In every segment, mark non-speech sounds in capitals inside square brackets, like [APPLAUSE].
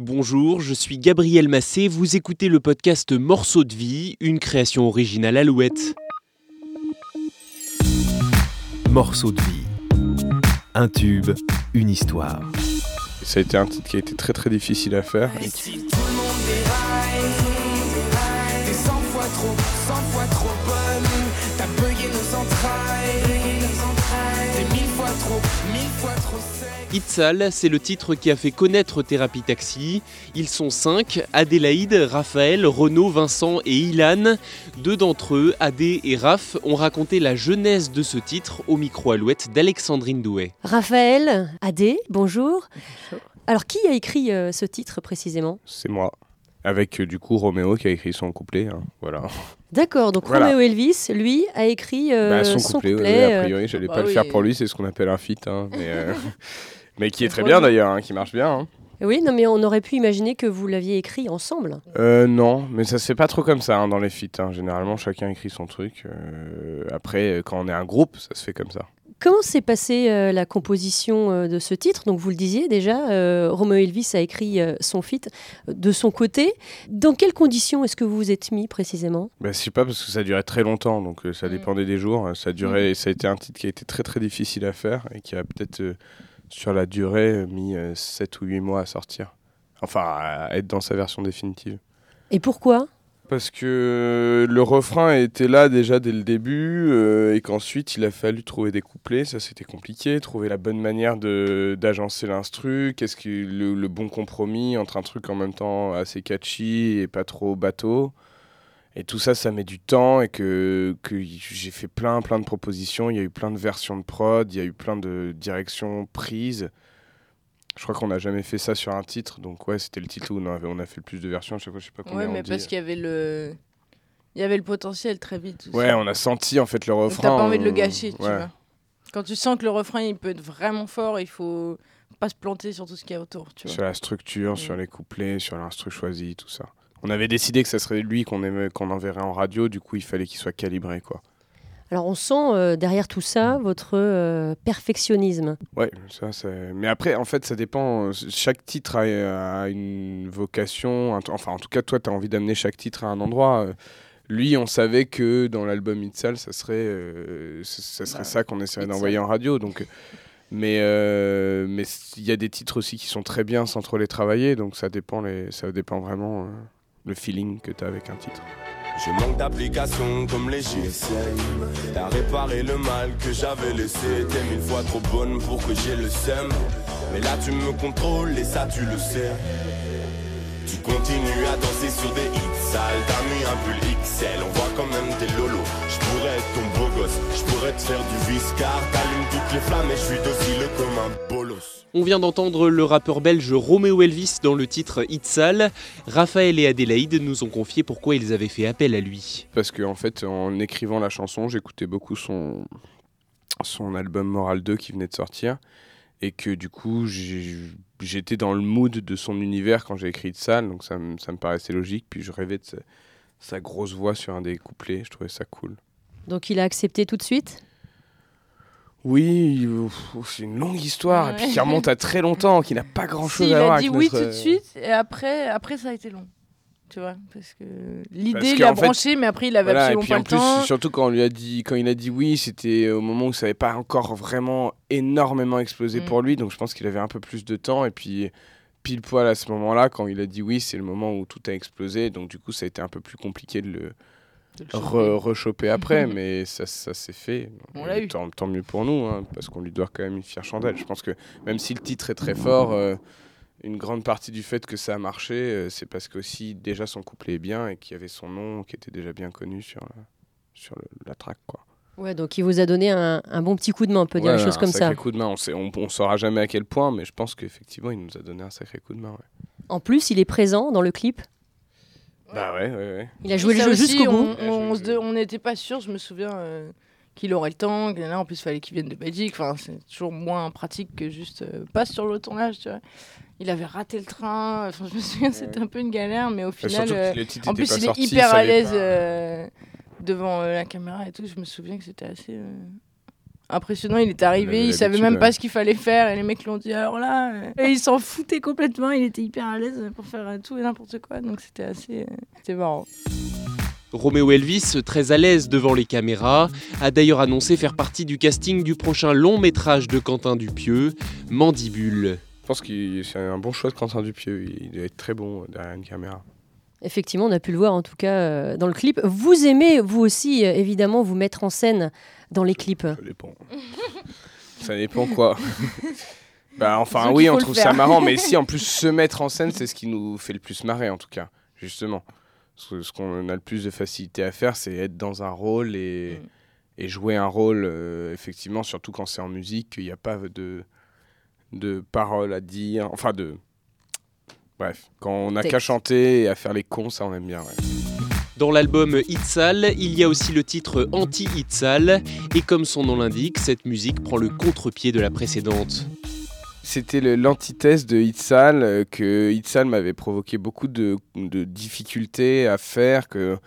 Bonjour, je suis Gabriel Massé, vous écoutez le podcast Morceaux de vie, une création originale Alouette. Morceaux de vie. Un tube, une histoire. Ça a été un titre qui a été très très difficile à faire. Itzal, c'est le titre qui a fait connaître Thérapie Taxi. Ils sont cinq Adélaïde, Raphaël, Renaud, Vincent et Ilan. Deux d'entre eux, Adé et Raph, ont raconté la genèse de ce titre au micro-alouette d'Alexandrine Douet. Raphaël, Adé, bonjour. Alors, qui a écrit euh, ce titre précisément? C'est moi. Avec euh, du coup Roméo qui a écrit son couplet. hein, Voilà. D'accord, donc Voilà. Roméo Elvis, lui, a écrit euh, Bah, son, son couplet, couplet. ouais, a euh, priori, j'allais bah pas le faire pour lui, c'est ce qu'on appelle un feat. hein, mais, euh, [LAUGHS] [LAUGHS] mais qui est très bien d'ailleurs, hein, qui marche bien. hein. Oui, non, mais on aurait pu imaginer que vous l'aviez écrit ensemble. Euh, non, mais ça se fait pas trop comme ça hein, dans les feats. hein. Généralement, chacun écrit son truc. euh, après, quand on est un groupe, ça se fait comme ça. Comment s'est passée euh, la composition euh, de ce titre? Donc, vous le disiez déjà, euh, Roméo Elvis a écrit euh, son feat de son côté. Dans quelles conditions est-ce que vous vous êtes mis précisément? Bah, je sais pas parce que ça durait très longtemps, donc euh, ça Mm. dépendait des jours. Ça durait, ça a été un titre qui a été très très difficile à faire et qui a peut-être euh, sur la durée euh, mis 7 ou 8 mois à sortir. Enfin, à être dans sa version définitive. Et pourquoi? Parce que le refrain était là déjà dès le début euh, et qu'ensuite il a fallu trouver des couplets, ça c'était compliqué, trouver la bonne manière d'agencer l'instru, qu'est-ce que le, le bon compromis entre un truc en même temps assez catchy et pas trop bateau. Et tout ça, ça met du temps et que, que j'ai fait plein plein de propositions, il y a eu plein de versions de prod, il y a eu plein de directions prises. Je crois qu'on n'a jamais fait ça sur un titre, donc ouais, c'était le titre où on, avait, on a fait le plus de versions. À chaque fois, je sais pas combien Ouais, on mais dit. parce qu'il y avait le. Il y avait le potentiel très vite. Ouais, on a senti en fait le Donc refrain. T'as pas envie de le on- gâcher, tu vois. Quand tu sens que le refrain il peut être vraiment fort, il faut pas se planter sur tout ce qu'il y a autour, tu vois. Sur la structure, sur les couplets, sur l'instru choisi, tout ça. On avait décidé que ça serait lui qu'on aimait- qu'on enverrait en radio, du coup il fallait qu'il soit calibré quoi. Alors, on sent euh, derrière tout ça votre euh, perfectionnisme. Ouais, ça c'est. Mais après, en fait, ça dépend. Chaque titre a, a une vocation. un- Enfin, en tout cas, toi, tu as envie d'amener chaque titre à un endroit. Euh, Lui, on savait que dans l'album Itzal, ça serait, euh, ça, serait Bah, ça qu'on essaierait d'envoyer en radio. Donc, mais euh, mais il y a des titres aussi qui sont très bien sans trop les travailler. Donc, ça dépend, les, ça dépend vraiment euh, le feeling que tu as avec un titre. Je manque d'applications comme les GSM. T'as réparé le mal que j'avais laissé. T'es mille fois trop bonne pour que j'ai le seum. Mais là tu me contrôles et ça tu le sais. Tu continues à danser sur des hits sales. T'as mis un pull XL, on voit quand même tes lolos. Je pourrais être ton beau gosse, je pourrais te faire du viscar. T'allumes toutes les flammes et je suis docile comme un bolos. On vient d'entendre le rappeur belge Roméo Elvis dans le titre Itzal. Raphaël et Adélaïde nous ont confié pourquoi ils avaient fait appel à lui. Parce que en fait, en écrivant la chanson, j'écoutais beaucoup son, son album Moral 2 qui venait de sortir. Et que du coup, j'ai- j'étais dans le mood de son univers quand j'ai écrit de ça. Donc ça, me- ça me paraissait logique. Puis je rêvais de sa, sa grosse voix sur un des couplets. Je trouvais ça cool. Donc, il a accepté tout de suite? Oui, c'est une longue histoire. Et puis Ouais. qui remonte à très longtemps, qui n'a pas grand Si, chose il à voir a dit avec oui notre, tout de suite, et après, après ça a été long. Tu vois, parce que l'idée, il a fait- branché, mais après, il avait Voilà, et absolument puis pas en le plus, temps. surtout quand on lui a dit, quand il a dit oui, c'était au moment où ça n'avait pas encore vraiment énormément explosé Mm. pour lui, donc je pense qu'il avait un peu plus de temps. Et puis pile poil à ce moment-là, quand il a dit oui, c'est le moment où tout a explosé, donc du coup ça a été un peu plus compliqué de le de le choper. re- rechoper après, [LAUGHS] mais ça, ça s'est fait. On Et l'a eu. Tant, tant mieux pour nous, hein, parce qu'on lui doit quand même une fière chandelle. Je pense que même si le titre est très fort. euh, une grande partie du fait que ça a marché, euh, c'est parce qu'aussi déjà son couplet est bien et qu'il y avait son nom qui était déjà bien connu sur la, sur le- la track. Quoi. Ouais, donc il vous a donné un, un bon petit coup de main, on peut dire Ouais, les choses un comme ça. sacré coup de main. On sait, on, on saura jamais à quel point, mais je pense qu'effectivement, il nous a donné un sacré coup de main. ouais. En plus, il est présent dans le clip? Bah ouais, ouais, ouais. Il a joué le jeu jusqu'au bout. On n'était pas sûr, je me souviens, euh, qu'il aurait le temps. que là, en plus, il fallait qu'il vienne de Belgique. Enfin, c'est toujours moins pratique que juste euh, pas sur le tournage, tu vois. Il avait raté le train. Enfin, je me souviens, c'était un peu une galère, mais au Et final, euh, en plus, il est sortis, hyper à l'aise euh, devant euh, la caméra et tout. Je me souviens que c'était assez, euh, impressionnant. Il est Il arrivé, avait il savait même pas ce qu'il fallait faire et les mecs l'ont dit alors là. euh, Et il s'en foutait complètement, il était hyper à l'aise pour faire euh, tout et n'importe quoi. Donc c'était assez. euh, C'était marrant. Roméo Elvis, très à l'aise devant les caméras, a d'ailleurs annoncé faire partie du casting du prochain long métrage de Quentin Dupieux, Mandibule. Je pense que c'est un bon choix de Quentin Dupieux. Il doit être très bon euh, derrière une caméra. Effectivement, on a pu le voir en tout cas euh, dans le clip. Vous aimez, vous aussi, euh, évidemment, vous mettre en scène dans les clips. Ça dépend. [LAUGHS] ça dépend quoi. [LAUGHS] bah enfin oui, on trouve ça marrant, mais [LAUGHS] si en plus se mettre en scène, c'est ce qui nous fait le plus marrer en tout cas, justement. Ce qu'on a le plus de facilité à faire, c'est être dans un rôle et, Mm. et jouer un rôle, euh, effectivement, surtout quand c'est en musique, qu'il n'y a pas de, de paroles à dire, enfin de... Bref, quand on n'a qu'à chanter et à faire les cons, ça on aime bien. ouais. Dans l'album Itzal, il y a aussi le titre Anti-Itzal, et comme son nom l'indique, cette musique prend le contre-pied de la précédente. C'était l'antithèse de Itzal, euh, que Itzal m'avait provoqué beaucoup de, difficultés à faire, que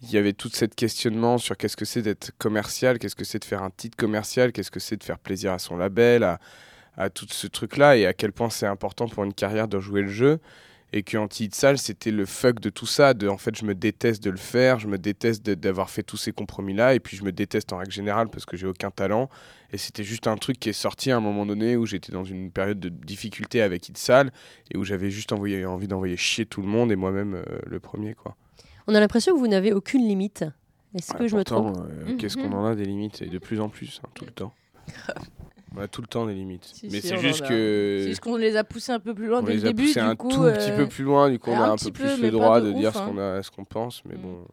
il y avait tout cet questionnement sur qu'est-ce que c'est d'être commercial, qu'est-ce que c'est de faire un titre commercial, qu'est-ce que c'est de faire plaisir à son label, à, à tout ce truc-là, et à quel point c'est important pour une carrière de jouer le jeu. Et que Anti-Itzal, c'était le fuck de tout ça, de en fait, je me déteste de le faire, je me déteste d'avoir fait tous ces compromis-là, et puis je me déteste en règle générale parce que j'ai aucun talent. Et c'était juste un truc qui est sorti à un moment donné où j'étais dans une période de difficulté avec Itzal et où j'avais juste envoyé, envie d'envoyer chier tout le monde et moi-même euh, le premier. quoi. On a l'impression que vous n'avez aucune limite. Est-ce que je me trompe? euh, Qu'est-ce qu'on en a des limites? Et de plus en plus, hein, tout le [LAUGHS] temps. On a tout le temps des limites. Si, Mais si, c'est juste a. que. C'est juste qu'on les a poussés un peu plus loin On dès le les a début. du un coup, tout petit euh, peu plus loin, du coup on a un petit peu peu, plus le droit de de, ouf, dire ce hein. qu'on a, ce qu'on pense, mais Mm. bon,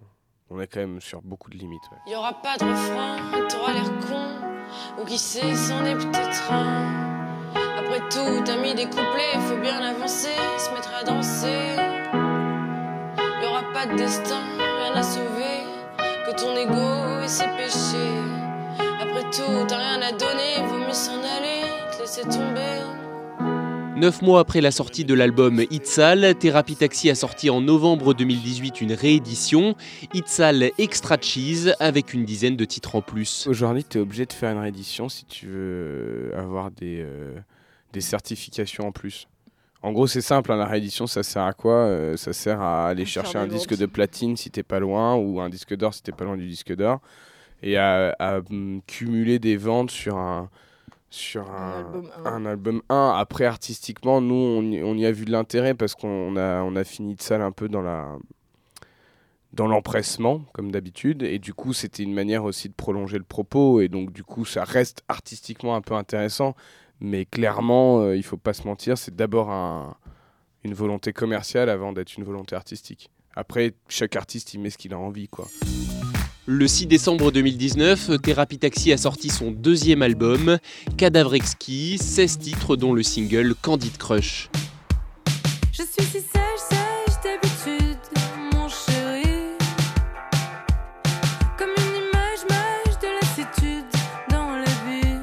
on est quand même sur beaucoup de limites. ouais. Y aura pas de refrain, t'auras l'air con, ou qui sait, c'en est peut-être un. Après tout, t'as mis des couplets, faut bien avancer, se mettre à danser. Y aura pas de destin, rien à sauver, que ton ego et ses péchés. Après tout, t'as rien à donner, vaut mieux s'en aller, te laisser tomber. Neuf mois après la sortie de l'album Itzal, Therapy Taxi a sorti en novembre 2018 une réédition, Itzal Extra Cheese, avec une dizaine de titres en plus. Aujourd'hui, tu es obligé de faire une réédition si tu veux avoir des, euh, des certifications en plus. En gros, c'est simple, hein, la réédition, ça sert à quoi Euh, Ça sert à aller chercher un disque de platine si t'es pas loin, ou un disque d'or si t'es pas loin du disque d'or, et à, à, hum, cumuler des ventes sur un, sur Un un, album un. un album 1. Après, artistiquement, nous, on y, on y a vu de l'intérêt parce qu'on a, on a fini de ça un peu dans la dans l'empressement, comme d'habitude, et du coup, c'était une manière aussi de prolonger le propos, et donc, du coup, ça reste artistiquement un peu intéressant, mais clairement, euh, il faut pas se mentir, c'est d'abord un- une volonté commerciale avant d'être une volonté artistique. Après, chaque artiste, il met ce qu'il a envie, quoi. Le 6 décembre 2019, Therapy Taxi a sorti son deuxième album, Cadavre Exquis, 16 titres dont le single Candid Crush. Je suis si sage, sage d'habitude, mon chéri. Comme une image, mage de lassitude dans la vie.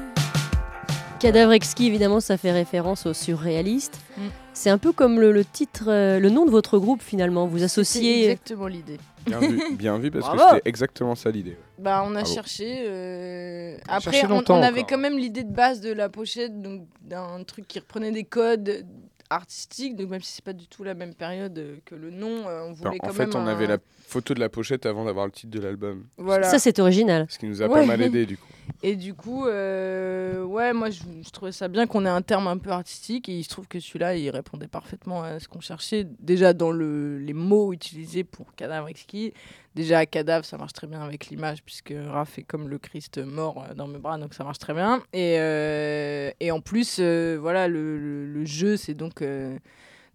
Cadavre exquis, évidemment, ça fait référence au surréaliste. Mm. C'est un peu comme le, le titre, euh, le nom de votre groupe finalement. Vous C'est associez. exactement l'idée. Bien vu, [LAUGHS] bien vu parce Bravo. que c'était exactement ça l'idée. Bah, on a Bravo. cherché. euh, a Après, cherché on, longtemps on avait encore. quand même l'idée de base de la pochette, donc d'un truc qui reprenait des codes artistiques. Donc même si c'est pas du tout la même période euh, que le nom, euh, on Enfin, voulait en quand fait, même. on un- avait la photo de la pochette avant d'avoir le titre de l'album. Voilà. Ça, c'est original. Ce qui nous a Ouais. pas mal aidé du coup. [LAUGHS] Et du coup, euh, ouais, moi je, trouvais ça bien qu'on ait un terme un peu artistique et il se trouve que celui-là il répondait parfaitement à ce qu'on cherchait. Déjà dans le, les mots utilisés pour cadavre exquis. Déjà, cadavre ça marche très bien avec l'image puisque Raph est comme le Christ mort euh, dans mes bras donc ça marche très bien. Et, euh, et en plus, voilà, le, le- jeu c'est donc.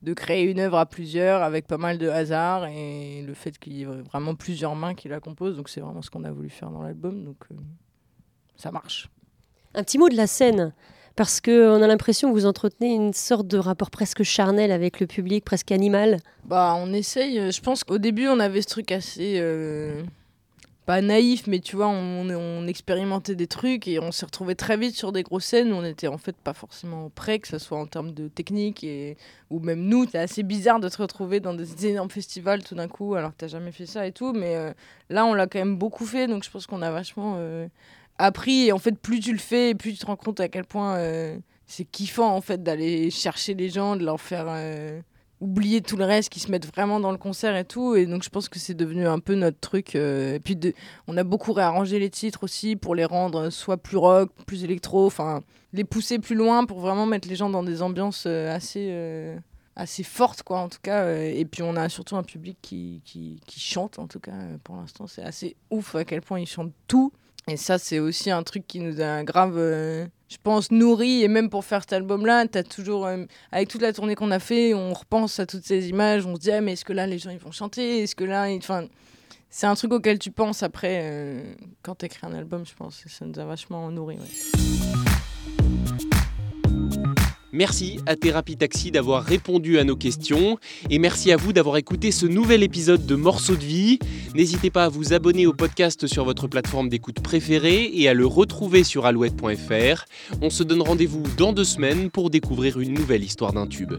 de créer une œuvre à plusieurs avec pas mal de hasard et le fait qu'il y ait vraiment plusieurs mains qui la composent donc c'est vraiment ce qu'on a voulu faire dans l'album donc ça marche. Un petit mot de la scène. Parce qu'on a l'impression que vous entretenez une sorte de rapport presque charnel avec le public, presque animal. Bah, on essaye. euh, Je pense qu'au début, on avait ce truc assez. euh, pas naïf, mais tu vois, on, on expérimentait des trucs et on s'est retrouvé très vite sur des grosses scènes où on était en fait pas forcément prêts, que ce soit en termes de technique et, ou même nous. C'est assez bizarre de te retrouver dans des énormes festivals tout d'un coup alors que t'as jamais fait ça et tout, mais euh, là, on l'a quand même beaucoup fait donc je pense qu'on a vachement. euh, appris. Et en fait, plus tu le fais, plus tu te rends compte à quel point euh, c'est kiffant en fait d'aller chercher les gens, de leur faire euh, oublier tout le reste, qui se mettent vraiment dans le concert et tout. Et donc je pense que c'est devenu un peu notre truc. euh, et puis on a beaucoup réarrangé les titres aussi pour les rendre soit plus rock, plus électro, enfin les pousser plus loin pour vraiment mettre les gens dans des ambiances assez assez fortes quoi en tout cas. et puis on a surtout un public qui, qui, qui chante en tout cas pour l'instant. C'est assez ouf à quel point ils chantent tout. Et ça, c'est aussi un truc qui nous a grave, euh, je pense, nourri. Et même pour faire cet album-là, t'as toujours, euh, avec toute la tournée qu'on a fait, on repense à toutes ces images. On se dit, ah, mais est-ce que là, les gens, ils vont chanter? Est-ce que là, enfin, c'est un truc auquel tu penses après euh, quand t'écris un album, je pense. Ça nous a vachement nourri. Merci à Thérapie Taxi d'avoir répondu à nos questions et merci à vous d'avoir écouté ce nouvel épisode de Morceaux de vie. N'hésitez pas à vous abonner au podcast sur votre plateforme d'écoute préférée et à le retrouver sur alouette.fr. On se donne rendez-vous dans deux semaines pour découvrir une nouvelle histoire d'un tube.